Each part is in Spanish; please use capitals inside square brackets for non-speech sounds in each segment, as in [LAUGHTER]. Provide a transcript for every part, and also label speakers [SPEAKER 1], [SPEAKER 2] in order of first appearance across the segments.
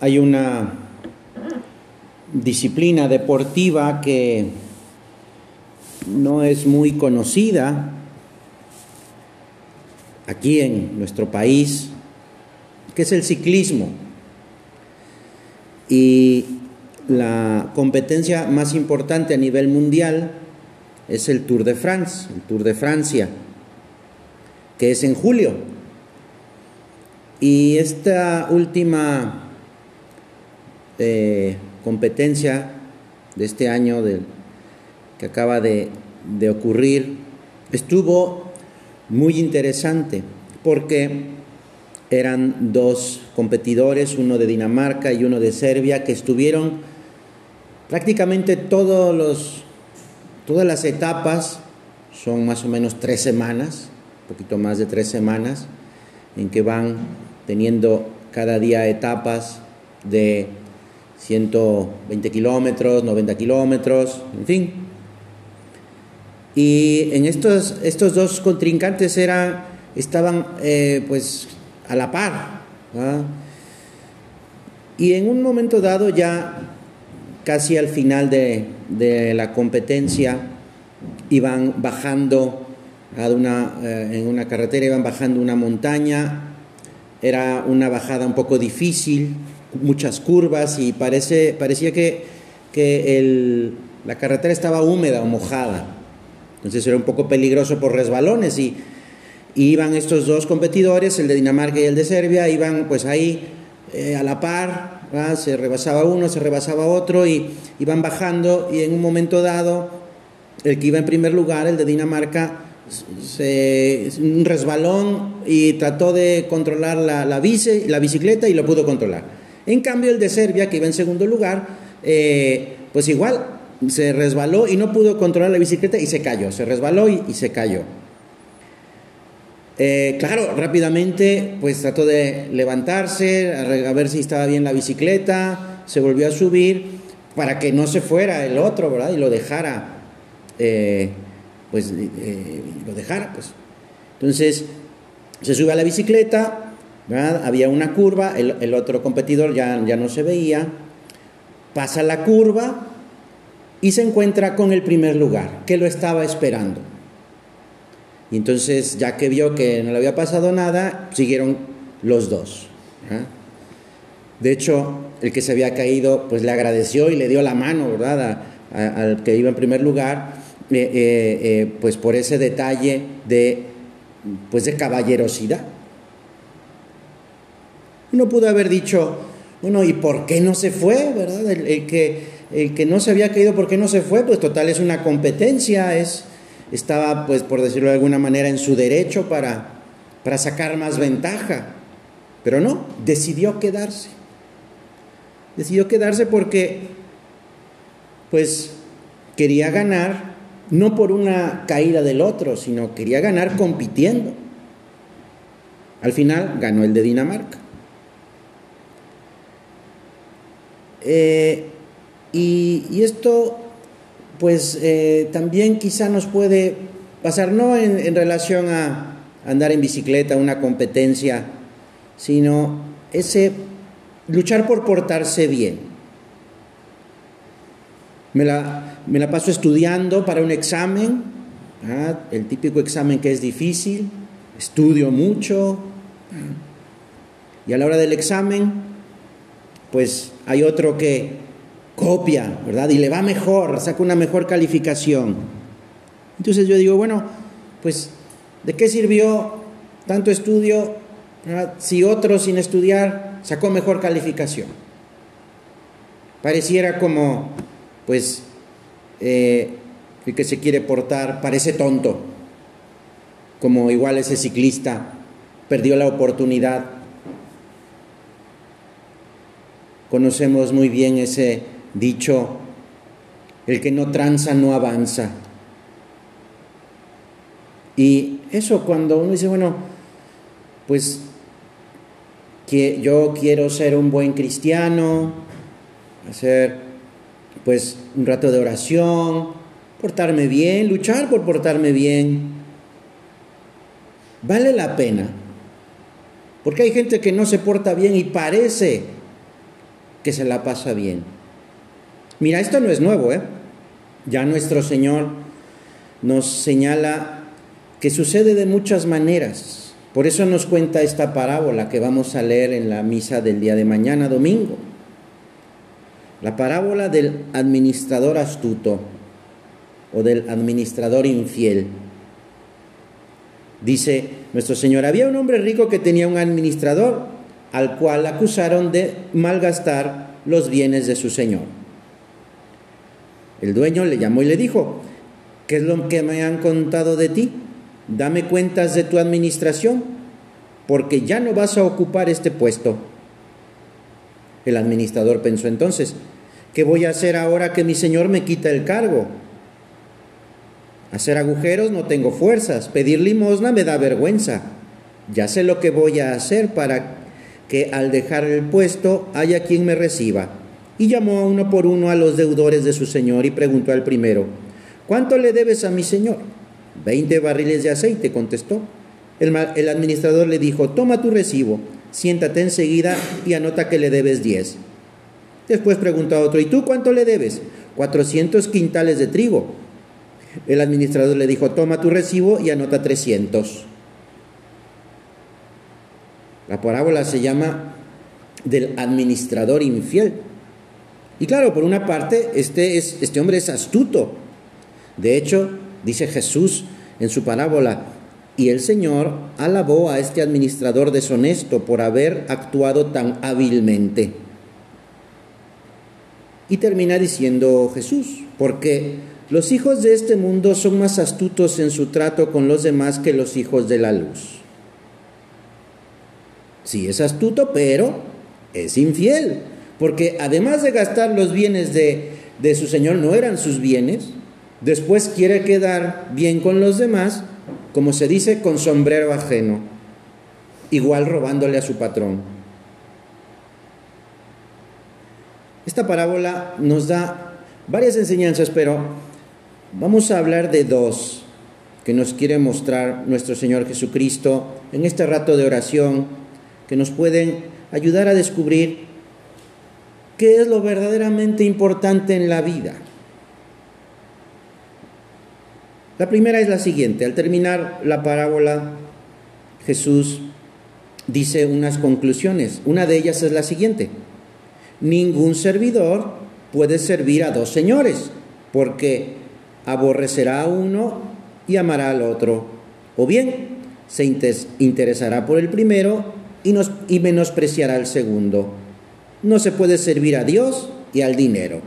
[SPEAKER 1] hay una disciplina deportiva que no es muy conocida aquí en nuestro país, que es el ciclismo. Y la competencia más importante a nivel mundial es el Tour de France, el Tour de Francia, que es en julio. Y esta última competencia de este año que acaba de, de ocurrir estuvo muy interesante porque eran dos competidores, uno de Dinamarca y uno de Serbia, que estuvieron prácticamente todos los, todas las etapas, son más o menos tres semanas, un poquito más de tres semanas, en que van teniendo cada día etapas de 120 kilómetros, 90 kilómetros, en fin. Y en estos, estos dos contrincantes eran, estaban eh, pues a la par. Y en un momento dado ya casi al final de, de la competencia iban bajando una, eh, en una carretera, iban bajando una montaña, era una bajada un poco difícil, muchas curvas y parece, parecía que, que el, la carretera estaba húmeda o mojada. Entonces era un poco peligroso por resbalones y, iban estos dos competidores, el de Dinamarca y el de Serbia, iban pues ahí eh, a la par, se rebasaba uno, se rebasaba otro y iban bajando y en un momento dado el que iba en primer lugar, el de Dinamarca, se, un resbalón y trató de controlar la, la, bici, la bicicleta y lo pudo controlar. En cambio, el de Serbia, que iba en segundo lugar, eh, pues igual se resbaló y no pudo controlar la bicicleta y se cayó. Se resbaló y, se cayó. Eh, claro, rápidamente pues trató de levantarse, a, ver si estaba bien la bicicleta, se volvió a subir para que no se fuera el otro, ¿verdad? Y lo dejara, eh, pues lo dejara, pues. Entonces se sube a la bicicleta, había una curva, el, otro competidor ya, ya no se veía, pasa la curva y se encuentra con el primer lugar, que lo estaba esperando. Y entonces, ya que vio que no le había pasado nada, siguieron los dos. De hecho, el que se había caído, pues le agradeció y le dio la mano, ¿verdad? al que iba en primer lugar, eh, eh, eh, pues por ese detalle de, pues de caballerosidad. Uno pudo haber dicho, bueno, ¿y por qué no se fue? ¿Verdad? El, que, el que no se había caído, ¿por qué no se fue? Pues total es una competencia, es, estaba, pues por decirlo de alguna manera, en su derecho para, para sacar más ventaja. Pero no, decidió quedarse. Decidió quedarse porque, pues, quería ganar, no por una caída del otro, sino quería ganar compitiendo. Al final ganó el de Dinamarca. Eh, y, esto, pues eh, también quizá nos puede pasar, no en, relación a andar en bicicleta, una competencia, sino ese luchar por portarse bien. Me la, me la paso estudiando para un examen, el típico examen que es difícil, estudio mucho, y a la hora del examen, pues hay otro que copia, ¿verdad? Y le va mejor, saca una mejor calificación. Entonces yo digo, bueno, pues, ¿de qué sirvió tanto estudio si otro sin estudiar sacó mejor calificación? Pareciera como, pues, eh, que se quiere portar parece tonto, como igual ese ciclista perdió la oportunidad Conocemos muy bien ese dicho, el que no tranza no avanza. Y eso cuando uno dice, bueno, pues que yo quiero ser un buen cristiano, hacer pues un rato de oración, portarme bien, luchar por portarme bien, vale la pena. Porque hay gente que no se porta bien y parece que se la pasa bien. Mira, esto no es nuevo, ¿eh? Ya nuestro Señor nos señala que sucede de muchas maneras. Por eso nos cuenta esta parábola que vamos a leer en la misa del día de mañana, domingo. La parábola del administrador astuto o del administrador infiel. Dice nuestro Señor, había un hombre rico que tenía un administrador al cual acusaron de malgastar los bienes de su Señor. El dueño le llamó y le dijo, ¿qué es lo que me han contado de ti? Dame cuentas de tu administración, porque ya no vas a ocupar este puesto. El administrador pensó entonces, ¿qué voy a hacer ahora que mi Señor me quita el cargo? Hacer agujeros no tengo fuerzas, pedir limosna me da vergüenza. Ya sé lo que voy a hacer para que al dejar el puesto haya quien me reciba. Y llamó a uno por uno a los deudores de su señor y preguntó al primero, ¿cuánto le debes a mi señor? Veinte barriles de aceite, contestó. El, el administrador le dijo, toma tu recibo, siéntate enseguida y anota que le debes diez. Después preguntó a otro, ¿y tú cuánto le debes? Cuatrocientos quintales de trigo. El administrador le dijo, toma tu recibo y anota 300. La parábola se llama del administrador infiel. Y claro, por una parte, este, es, este hombre es astuto. De hecho, dice Jesús en su parábola, y el Señor alabó a este administrador deshonesto por haber actuado tan hábilmente. Y termina diciendo Jesús, porque los hijos de este mundo son más astutos en su trato con los demás que los hijos de la luz. Sí, es astuto, pero es infiel, porque además de gastar los bienes de, de su Señor, no eran sus bienes, después quiere quedar bien con los demás, como se dice, con sombrero ajeno, igual robándole a su patrón. Esta parábola nos da varias enseñanzas, pero Vamos a hablar de dos que nos quiere mostrar nuestro Señor Jesucristo en este rato de oración, que nos pueden ayudar a descubrir qué es lo verdaderamente importante en la vida. La primera es la siguiente. Al terminar la parábola, Jesús dice unas conclusiones. Una de ellas es la siguiente. Ningún servidor puede servir a dos señores, porque aborrecerá a uno y amará al otro, o bien se interesará por el primero y, nos, y menospreciará al segundo. No se puede servir a Dios y al dinero.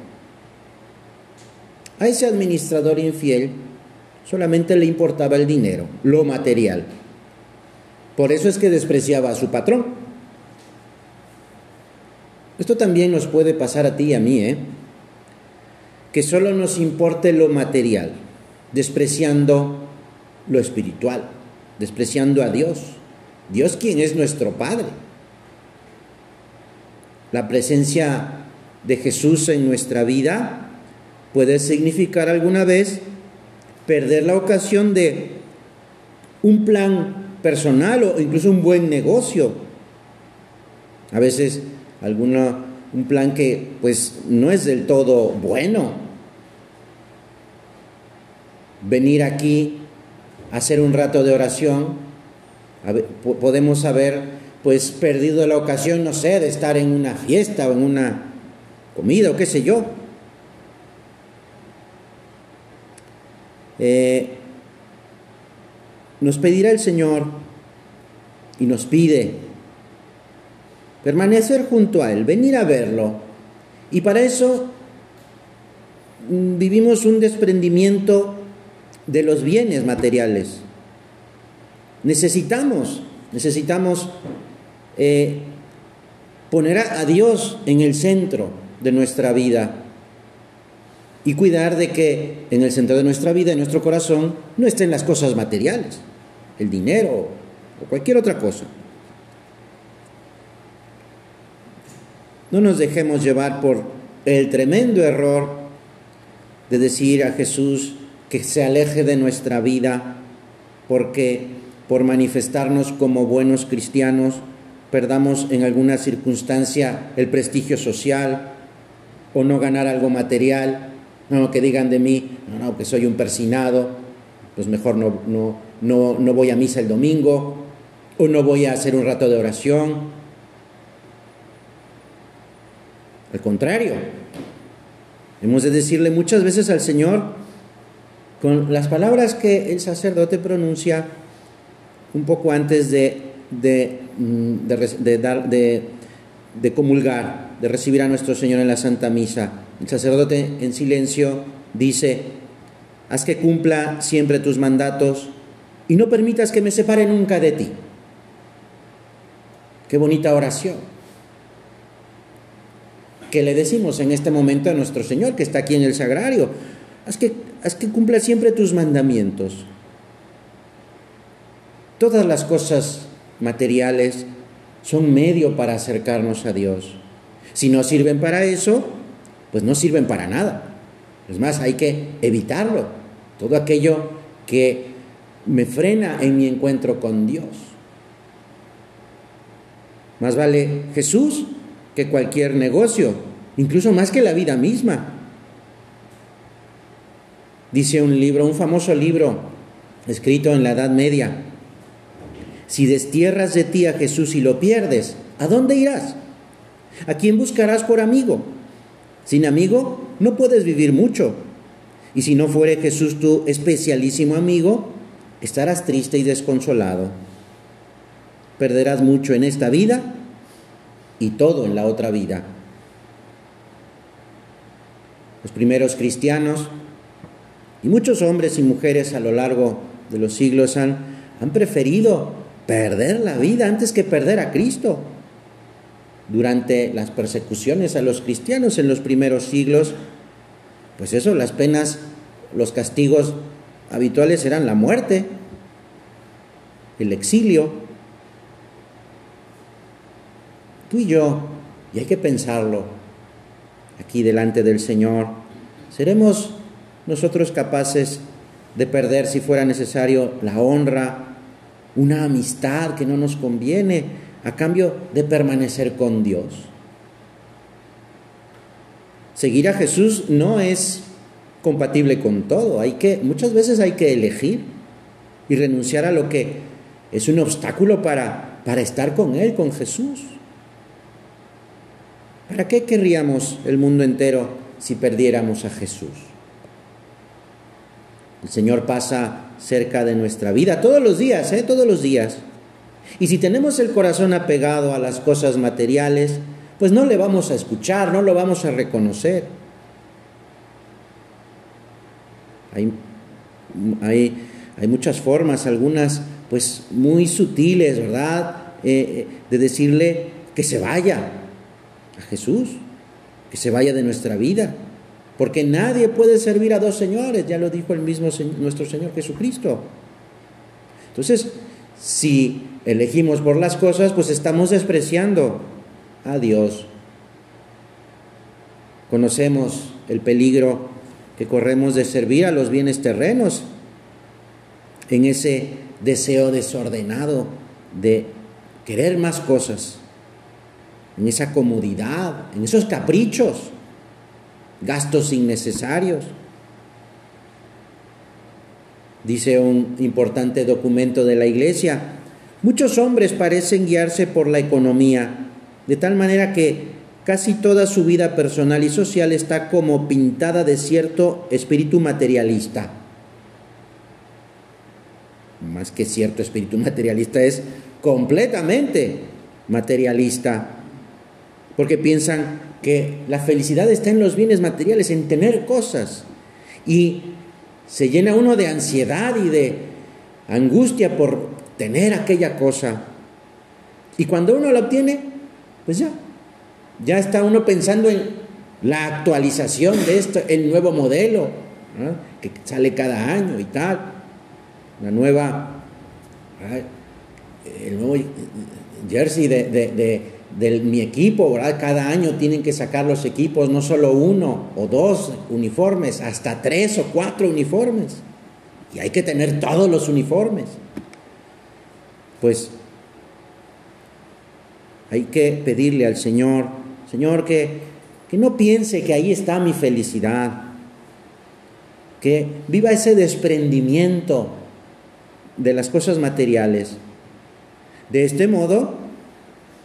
[SPEAKER 1] A ese administrador infiel solamente le importaba el dinero, lo material. Por eso es que despreciaba a su patrón. Esto también nos puede pasar a ti y a mí, ¿eh? que solo nos importe lo material, despreciando lo espiritual, despreciando a Dios. Dios quien es nuestro Padre. La presencia de Jesús en nuestra vida puede significar alguna vez perder la ocasión de un plan personal o incluso un buen negocio. A veces alguna un plan que pues no es del todo bueno. Venir aquí hacer un rato de oración, podemos haber pues perdido la ocasión, no sé, de estar en una fiesta o en una comida o qué sé yo. Eh, nos pedirá el Señor y nos pide permanecer junto a Él, venir a verlo. Y para eso mm, vivimos un desprendimiento de los bienes materiales. Necesitamos, necesitamos eh, poner a Dios en el centro de nuestra vida y cuidar de que en el centro de nuestra vida, en nuestro corazón, no estén las cosas materiales, el dinero o cualquier otra cosa. No nos dejemos llevar por el tremendo error de decir a Jesús que se aleje de nuestra vida porque por manifestarnos como buenos cristianos perdamos en alguna circunstancia el prestigio social o no ganar algo material, no, que digan de mí, no, no, que soy un persinado, pues mejor no, no, no, no voy a misa el domingo o no voy a hacer un rato de oración. Al contrario, hemos de decirle muchas veces al Señor, con las palabras que el sacerdote pronuncia un poco antes de, de, mm, de, dar, de, comulgar, de recibir a nuestro Señor en la Santa Misa. El sacerdote en silencio dice, haz que cumpla siempre tus mandatos y no permitas que me separe nunca de ti. Qué bonita oración. Que le decimos en este momento a nuestro Señor que está aquí en el sagrario. Haz que, haz que cumpla siempre tus mandamientos. Todas las cosas materiales son medio para acercarnos a Dios. Si no sirven para eso, pues no sirven para nada. Es más, hay que evitarlo. Todo aquello que me frena en mi encuentro con Dios. Más vale Jesús que cualquier negocio, incluso más que la vida misma. Dice un libro, un famoso libro escrito en la Edad Media, si destierras de ti a Jesús y lo pierdes, ¿a dónde irás? ¿A quién buscarás por amigo? Sin amigo no puedes vivir mucho. Y si no fuere Jesús tu especialísimo amigo, estarás triste y desconsolado. Perderás mucho en esta vida y todo en la otra vida. Los primeros cristianos y muchos hombres y mujeres a lo largo de los siglos han, han preferido perder la vida antes que perder a Cristo. Durante las persecuciones a los cristianos en los primeros siglos, pues eso, las penas, los castigos habituales eran la muerte, el exilio. Tú y yo, y hay que pensarlo, aquí delante del Señor, ¿seremos nosotros capaces de perder, si fuera necesario, la honra, una amistad que no nos conviene, a cambio de permanecer con Dios? Seguir a Jesús no es compatible con todo. Hay que, muchas veces hay que elegir y renunciar a lo que es un obstáculo para, para estar con Él, con Jesús. ¿Para qué querríamos el mundo entero si perdiéramos a Jesús? El Señor pasa cerca de nuestra vida todos los días, ¿eh? todos los días. Y si tenemos el corazón apegado a las cosas materiales, pues no le vamos a escuchar, no lo vamos a reconocer. Hay, hay, hay muchas formas, algunas pues muy sutiles, ¿verdad? Eh, de decirle que se vaya a Jesús, que se vaya de nuestra vida. Porque nadie puede servir a dos señores, ya lo dijo el mismo nuestro Señor Jesucristo. Entonces, si elegimos por las cosas, pues estamos despreciando a Dios. Conocemos el peligro que corremos de servir a los bienes terrenos en ese deseo desordenado de querer más cosas, en esa comodidad, en esos caprichos, gastos innecesarios. Dice un importante documento de la Iglesia, muchos hombres parecen guiarse por la economía, de tal manera que casi toda su vida personal y social está como pintada de cierto espíritu materialista. Más que cierto espíritu [LAUGHS] materialista, es completamente materialista. Porque piensan que la felicidad está en los bienes materiales, en tener cosas. Y se llena uno de ansiedad y de angustia por tener aquella cosa. Y cuando uno la obtiene, pues ya, ya está uno pensando en la actualización de esto, el nuevo modelo que sale cada año y tal, la nueva, el nuevo jersey de, mi equipo, ¿verdad? Cada año tienen que sacar los equipos, no solo uno o dos uniformes, hasta tres o cuatro uniformes. Y hay que tener todos los uniformes. Pues hay que pedirle al Señor, Señor, que, que no piense que ahí está mi felicidad, que viva ese desprendimiento de las cosas materiales. De este modo,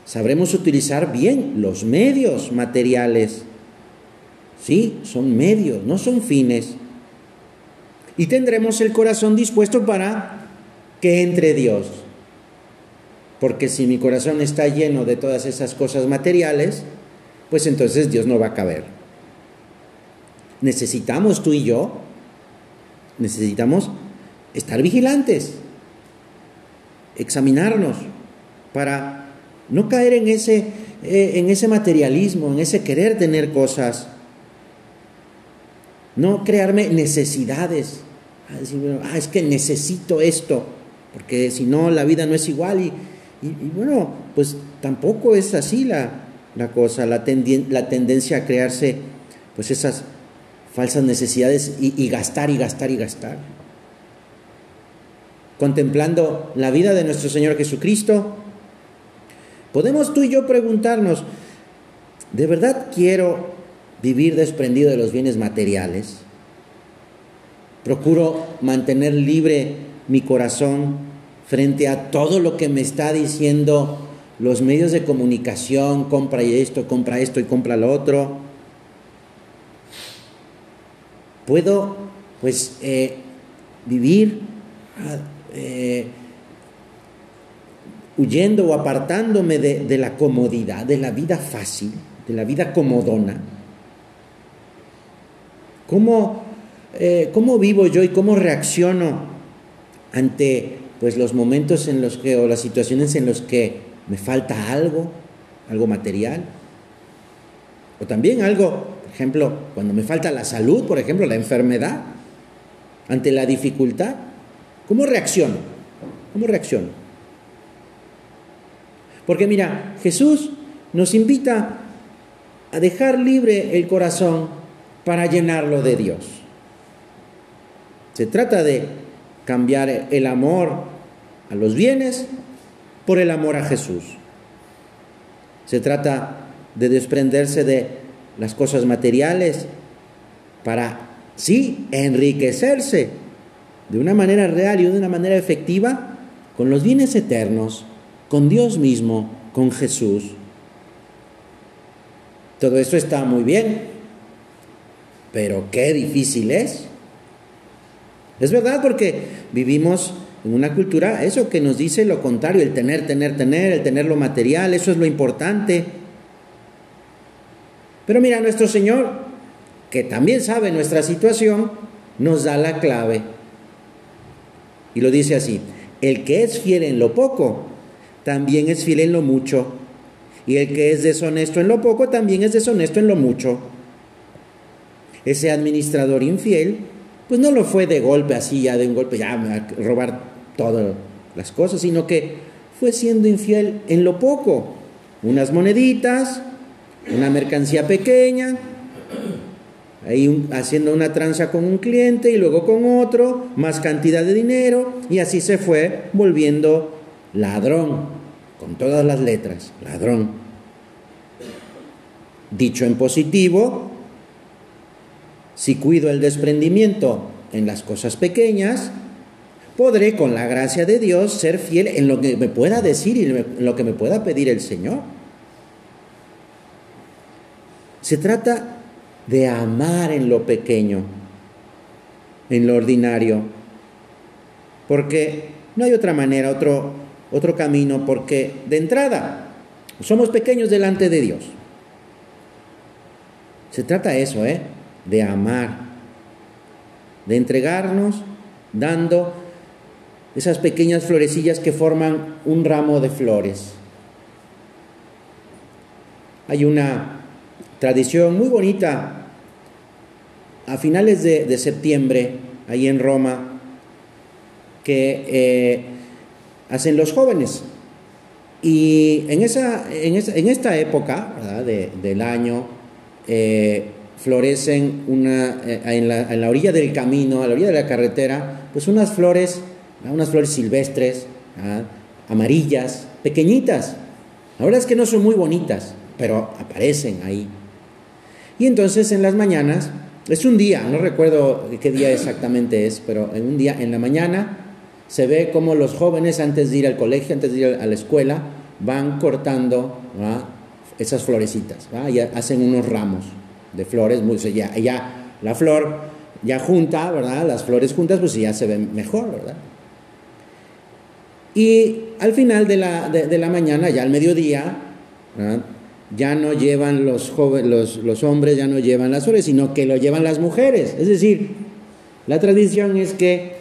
[SPEAKER 1] sabremos utilizar bien los medios materiales. Sí, son medios, no son fines. Y tendremos el corazón dispuesto para que entre Dios. Porque si mi corazón está lleno de todas esas cosas materiales, pues entonces Dios no va a caber. Necesitamos tú y yo, necesitamos estar vigilantes, examinarnos para no caer en ese, eh, en ese materialismo, en ese querer tener cosas, no crearme necesidades. Ah, es que necesito esto, porque si no la vida no es igual y, y, bueno, pues tampoco es así la, la cosa, la, la, tendencia a crearse pues esas falsas necesidades y gastar y gastar y gastar. Contemplando la vida de nuestro Señor Jesucristo, podemos tú y yo preguntarnos, ¿de verdad quiero vivir desprendido de los bienes materiales? ¿Procuro mantener libre mi corazón frente a todo lo que me está diciendo los medios de comunicación, compra esto, compra esto y compra lo otro. Puedo, pues, eh, vivir ah, eh, huyendo o apartándome de, la comodidad, de la vida fácil, de la vida comodona. ¿Cómo, eh, ¿Cómo vivo yo y cómo reacciono ante pues los momentos en los que, o las situaciones en los que me falta algo, algo material, o también algo, por ejemplo, cuando me falta la salud, por ejemplo, la enfermedad, ante la dificultad, ¿cómo reacciono? ¿Cómo reacciono? Porque mira, Jesús nos invita a dejar libre el corazón para llenarlo de Dios. Se trata de cambiar el amor a los bienes por el amor a Jesús. Se trata de desprenderse de las cosas materiales para, sí, enriquecerse de una manera real y de una manera efectiva con los bienes eternos, con Dios mismo, con Jesús. Todo eso está muy bien, pero qué difícil es. Es verdad porque vivimos en una cultura, eso que nos dice lo contrario, el tener, tener, tener, el tener lo material, eso es lo importante. Pero mira, nuestro Señor, que también sabe nuestra situación, nos da la clave. Y lo dice así, el que es fiel en lo poco, también es fiel en lo mucho. Y el que es deshonesto en lo poco, también es deshonesto en lo mucho. Ese administrador infiel pues no lo fue de golpe así, ya de un golpe, ya a robar todas las cosas, sino que fue siendo infiel en lo poco, unas moneditas, una mercancía pequeña, ahí haciendo una tranza con un cliente y luego con otro, más cantidad de dinero, y así se fue volviendo ladrón, con todas las letras, ladrón. Dicho en positivo, si cuido el desprendimiento en las cosas pequeñas, podré con la gracia de Dios ser fiel en lo que me pueda decir y en lo que me pueda pedir el Señor. Se trata de amar en lo pequeño, en lo ordinario, porque no hay otra manera, otro, otro camino, porque de entrada somos pequeños delante de Dios. Se trata de eso, ¿eh? de amar, de entregarnos dando esas pequeñas florecillas que forman un ramo de flores. Hay una tradición muy bonita a finales de, septiembre, ahí en Roma, que eh, hacen los jóvenes. Y en, esa, en, esta época del año, eh, florecen una, eh, en, la, orilla del camino, a la orilla de la carretera, pues unas flores, unas flores silvestres, amarillas, pequeñitas, La verdad es que no son muy bonitas, pero aparecen ahí. Y entonces en las mañanas, es un día, no recuerdo qué día exactamente es, pero en un día, en la mañana, se ve como los jóvenes antes de ir al colegio, antes de ir a la escuela, van cortando esas florecitas, y hacen unos ramos de flores, ya, ya la flor ya junta, ¿verdad? Las flores juntas, pues ya se ven mejor, ¿verdad? Y al final de la, mañana, ya al mediodía, ya no llevan los, jóvenes, los hombres, ya no llevan las flores, sino que lo llevan las mujeres. Es decir, la tradición es que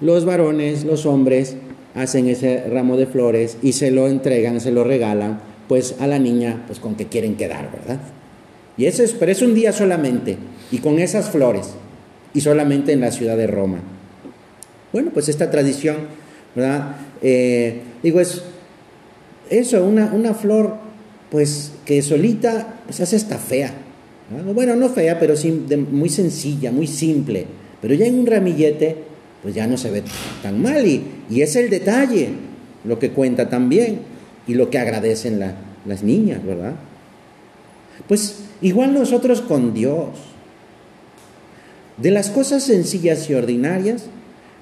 [SPEAKER 1] los varones, los hombres, hacen ese ramo de flores y se lo entregan, se lo regalan, pues a la niña, pues con que quieren quedar, ¿verdad? Y eso es, pero es un día solamente, y con esas flores, y solamente en la ciudad de Roma. Bueno, pues esta tradición, ¿verdad? Eh, digo, es eso, una, una flor, pues que solita, pues hace esta fea. Bueno, no fea, pero sí, muy sencilla, muy simple. Pero ya en un ramillete, pues ya no se ve tan mal. Y, y es el detalle lo que cuenta también y lo que agradecen las niñas, ¿verdad? Pues igual nosotros con Dios. De las cosas sencillas y ordinarias,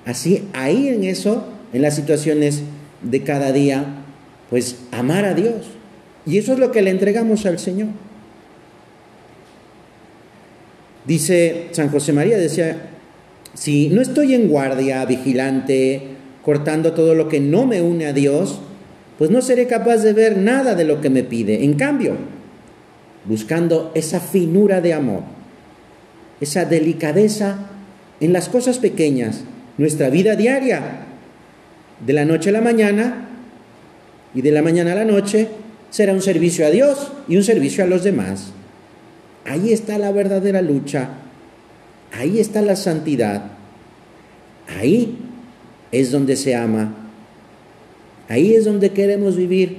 [SPEAKER 1] así ahí en eso, en las situaciones de cada día, pues amar a Dios. Y eso es lo que le entregamos al Señor. Dice San José María, decía, si no estoy en guardia, vigilante, cortando todo lo que no me une a Dios, pues no seré capaz de ver nada de lo que me pide. En cambio, buscando esa finura de amor, esa delicadeza en las cosas pequeñas, nuestra vida diaria, de la noche a la mañana y de la mañana a la noche, será un servicio a Dios y un servicio a los demás. Ahí está la verdadera lucha Ahí está la santidad. Ahí es donde se ama. Ahí es donde queremos vivir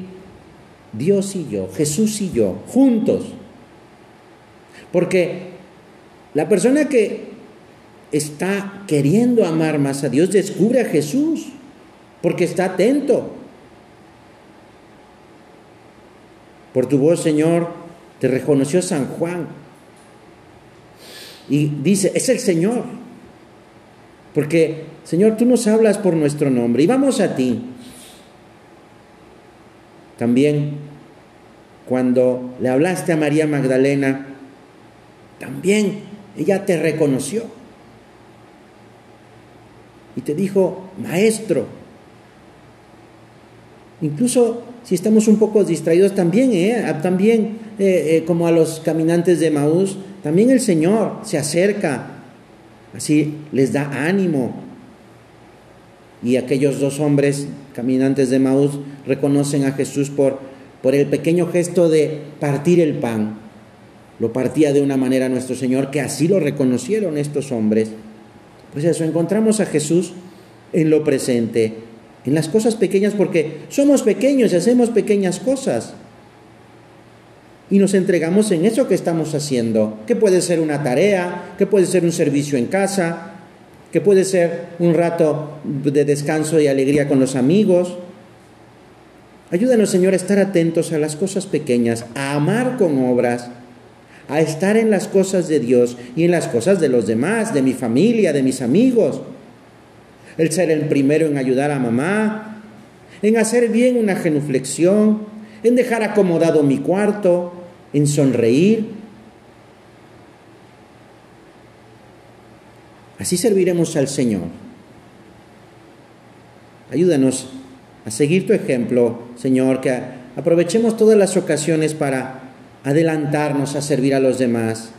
[SPEAKER 1] Dios y yo, Jesús y yo, juntos. Porque la persona que está queriendo amar más a Dios descubre a Jesús, porque está atento. Por tu voz, Señor, te reconoció San Juan y dice, es el Señor. Porque, Señor, tú nos hablas por nuestro nombre y vamos a ti. También, cuando le hablaste a María Magdalena, también ella te reconoció. Y te dijo, maestro. Incluso si estamos un poco distraídos, también, ¿eh? también eh, eh, como a los caminantes de Maús, también el Señor se acerca, así les da ánimo. Y aquellos dos hombres caminantes de Maús reconocen a Jesús por, por el pequeño gesto de partir el pan. Lo partía de una manera nuestro Señor, que así lo reconocieron estos hombres. Pues eso, encontramos a Jesús en lo presente, en las cosas pequeñas, porque somos pequeños y hacemos pequeñas cosas y nos entregamos en eso que estamos haciendo, que puede ser una tarea, que puede ser un servicio en casa, que puede ser un rato de descanso y alegría con los amigos. Ayúdanos, Señor, a estar atentos a las cosas pequeñas, a amar con obras, a estar en las cosas de Dios y en las cosas de los demás, de mi familia, de mis amigos. El ser el primero en ayudar a mamá, en hacer bien una genuflexión, en dejar acomodado mi cuarto, en sonreír. Así serviremos al Señor. Ayúdanos a seguir tu ejemplo, Señor, que aprovechemos todas las ocasiones para adelantarnos a servir a los demás,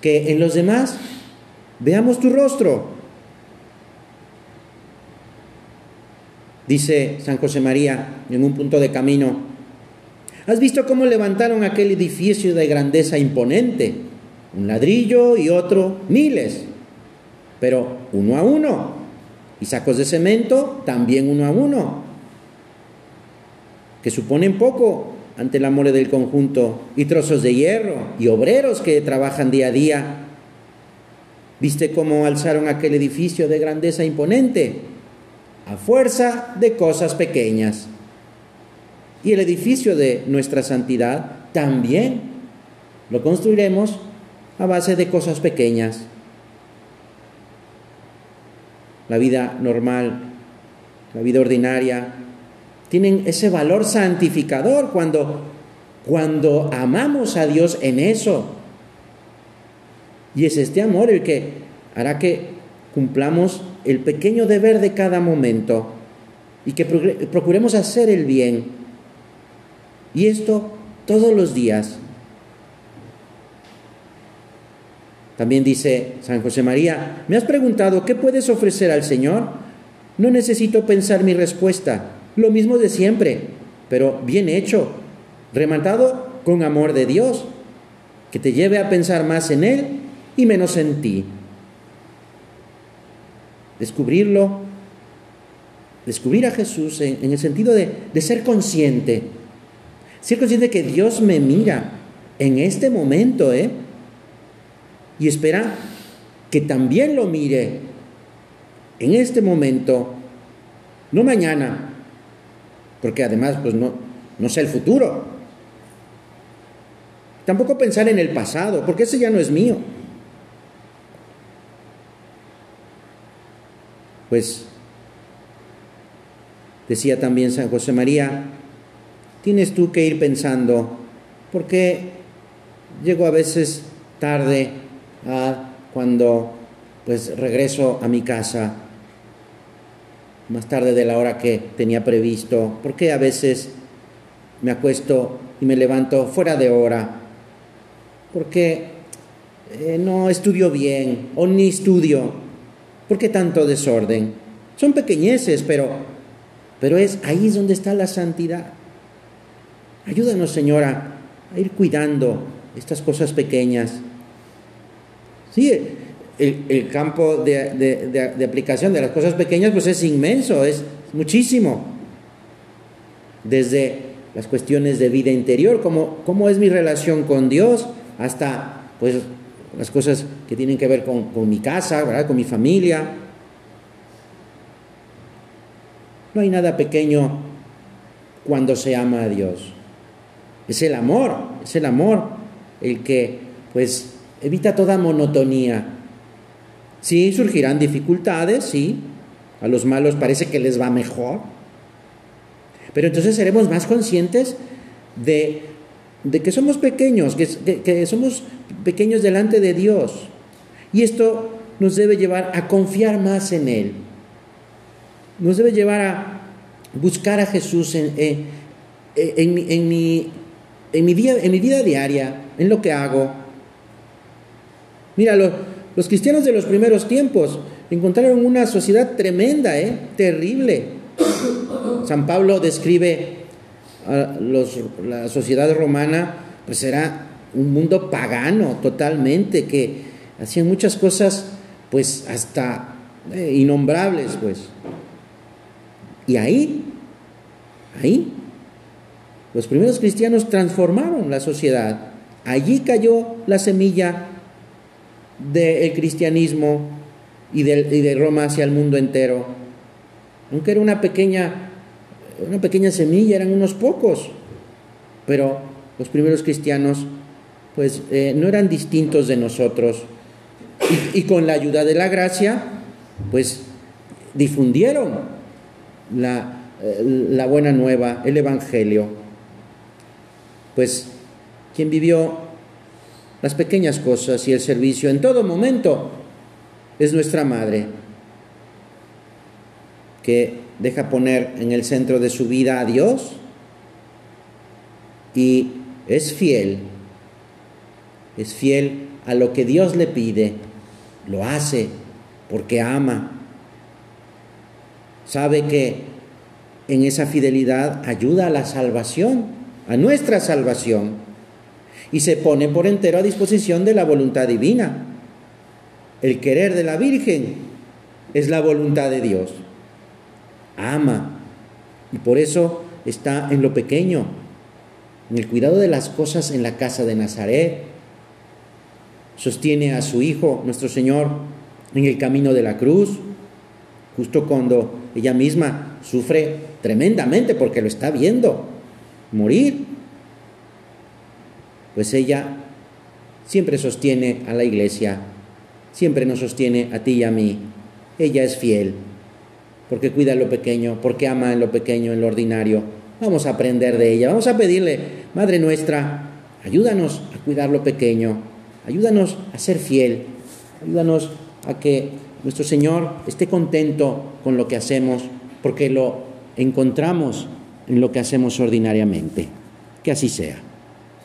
[SPEAKER 1] que en los demás veamos tu rostro. Dice San José María en un punto de camino, ¿Has visto cómo levantaron aquel edificio de grandeza imponente? Un ladrillo y otro miles, pero uno a uno. Y sacos de cemento también uno a uno, que suponen poco ante la mole del conjunto, y trozos de hierro, y obreros que trabajan día a día. ¿Viste cómo alzaron aquel edificio de grandeza imponente? A fuerza de cosas pequeñas. Y el edificio de nuestra santidad también lo construiremos a base de cosas pequeñas. La vida normal, la vida ordinaria, tienen ese valor santificador cuando, cuando amamos a Dios en eso. Y es este amor el que hará que cumplamos el pequeño deber de cada momento y que procuremos hacer el bien. Y esto todos los días. También dice San José María, ¿me has preguntado qué puedes ofrecer al Señor? No necesito pensar mi respuesta, lo mismo de siempre, pero bien hecho, rematado con amor de Dios, que te lleve a pensar más en Él y menos en ti. Descubrirlo, descubrir a Jesús en, el sentido de, de ser consciente, ser consciente que Dios me mira en este momento, ¿eh? Y espera que también lo mire en este momento, no mañana, porque además pues no, no sé el futuro. Tampoco pensar en el pasado, porque ese ya no es mío. Pues decía también San José María, tienes tú que ir pensando, porque llego a veces tarde a cuando pues regreso a mi casa más tarde de la hora que tenía previsto, porque a veces me acuesto y me levanto fuera de hora, porque eh, no estudio bien o ni estudio, ¿por qué tanto desorden? Son pequeñeces, pero, pero es ahí es donde está la santidad. Ayúdanos, Señora, a ir cuidando estas cosas pequeñas. Sí, el, campo de, aplicación de las cosas pequeñas pues es inmenso, es muchísimo. Desde las cuestiones de vida interior, cómo, cómo es mi relación con Dios, hasta pues las cosas que tienen que ver con, mi casa, con mi familia. No hay nada pequeño cuando se ama a Dios. Es el amor, es el amor el que pues evita toda monotonía, Sí, surgirán dificultades, sí. A los malos parece que les va mejor. Pero entonces seremos más conscientes de, que somos pequeños, que, que somos pequeños delante de Dios. Y esto nos debe llevar a confiar más en Él. Nos debe llevar a buscar a Jesús en, en, en, mi, en, mi, vida, en mi vida diaria, en lo que hago. Míralo, los cristianos de los primeros tiempos encontraron una sociedad tremenda, ¿eh? terrible. San Pablo describe a la sociedad romana, pues era un mundo pagano totalmente, que hacían muchas cosas, pues hasta eh, innombrables, pues. Y ahí, ahí, los primeros cristianos transformaron la sociedad. Allí cayó la semilla del cristianismo y, de Roma hacia el mundo entero. Aunque era una pequeña, una pequeña semilla, eran unos pocos, pero los primeros cristianos pues eh, no eran distintos de nosotros y, con la ayuda de la gracia pues difundieron la, eh, la buena nueva, el Evangelio. Pues quien vivió las pequeñas cosas y el servicio en todo momento es nuestra madre, que deja poner en el centro de su vida a Dios y es fiel, es fiel a lo que Dios le pide, lo hace porque ama, sabe que en esa fidelidad ayuda a la salvación, a nuestra salvación y se pone por entero a disposición de la voluntad divina. El querer de la Virgen es la voluntad de Dios. Ama. Y por eso está en lo pequeño, en el cuidado de las cosas en la casa de Nazaret. Sostiene a su Hijo, nuestro Señor, en el camino de la cruz, justo cuando ella misma sufre tremendamente porque lo está viendo. Morir. Pues ella siempre sostiene a la iglesia, siempre nos sostiene a ti y a mí. Ella es fiel, porque cuida lo pequeño, porque ama en lo pequeño, en lo ordinario. Vamos a aprender de ella, vamos a pedirle, Madre nuestra, ayúdanos a cuidar lo pequeño, ayúdanos a ser fiel, ayúdanos a que nuestro Señor esté contento con lo que hacemos, porque lo encontramos en lo que hacemos ordinariamente. Que así sea.